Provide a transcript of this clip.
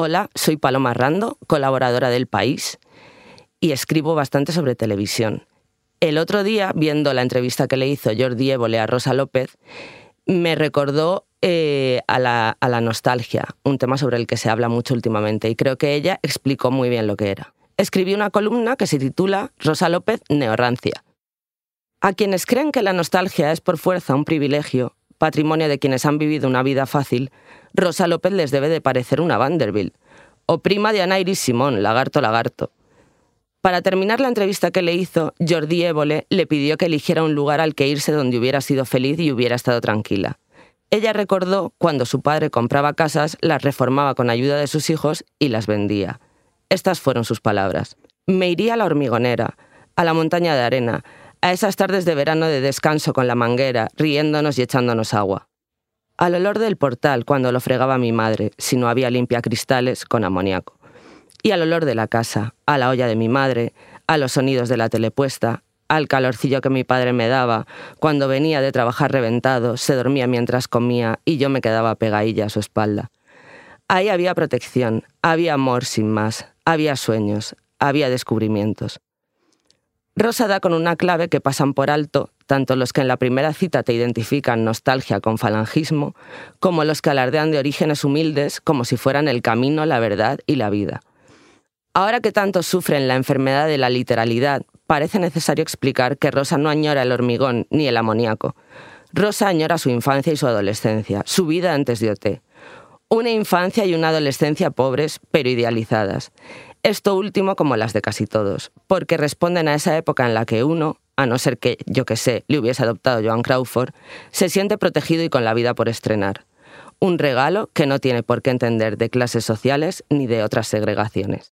Hola, soy Paloma Rando, colaboradora del País, y escribo bastante sobre televisión. El otro día, viendo la entrevista que le hizo Jordi Évole a Rosa López, me recordó eh, a, la, a la nostalgia, un tema sobre el que se habla mucho últimamente, y creo que ella explicó muy bien lo que era. Escribí una columna que se titula Rosa López Neorrancia. A quienes creen que la nostalgia es por fuerza un privilegio, patrimonio de quienes han vivido una vida fácil, Rosa López les debe de parecer una Vanderbilt, o prima de Anairis Simón, lagarto lagarto. Para terminar la entrevista que le hizo, Jordi Évole le pidió que eligiera un lugar al que irse donde hubiera sido feliz y hubiera estado tranquila. Ella recordó cuando su padre compraba casas, las reformaba con ayuda de sus hijos y las vendía. Estas fueron sus palabras. Me iría a la hormigonera, a la montaña de arena, a esas tardes de verano de descanso con la manguera, riéndonos y echándonos agua. Al olor del portal cuando lo fregaba mi madre, si no había limpia cristales con amoníaco. Y al olor de la casa, a la olla de mi madre, a los sonidos de la telepuesta, al calorcillo que mi padre me daba cuando venía de trabajar reventado, se dormía mientras comía y yo me quedaba pegadilla a su espalda. Ahí había protección, había amor sin más, había sueños, había descubrimientos. Rosa da con una clave que pasan por alto tanto los que en la primera cita te identifican nostalgia con falangismo, como los que alardean de orígenes humildes como si fueran el camino, la verdad y la vida. Ahora que tantos sufren la enfermedad de la literalidad, parece necesario explicar que Rosa no añora el hormigón ni el amoníaco. Rosa añora su infancia y su adolescencia, su vida antes de OT. Una infancia y una adolescencia pobres, pero idealizadas. Esto último como las de casi todos, porque responden a esa época en la que uno, a no ser que, yo que sé, le hubiese adoptado Joan Crawford, se siente protegido y con la vida por estrenar. Un regalo que no tiene por qué entender de clases sociales ni de otras segregaciones.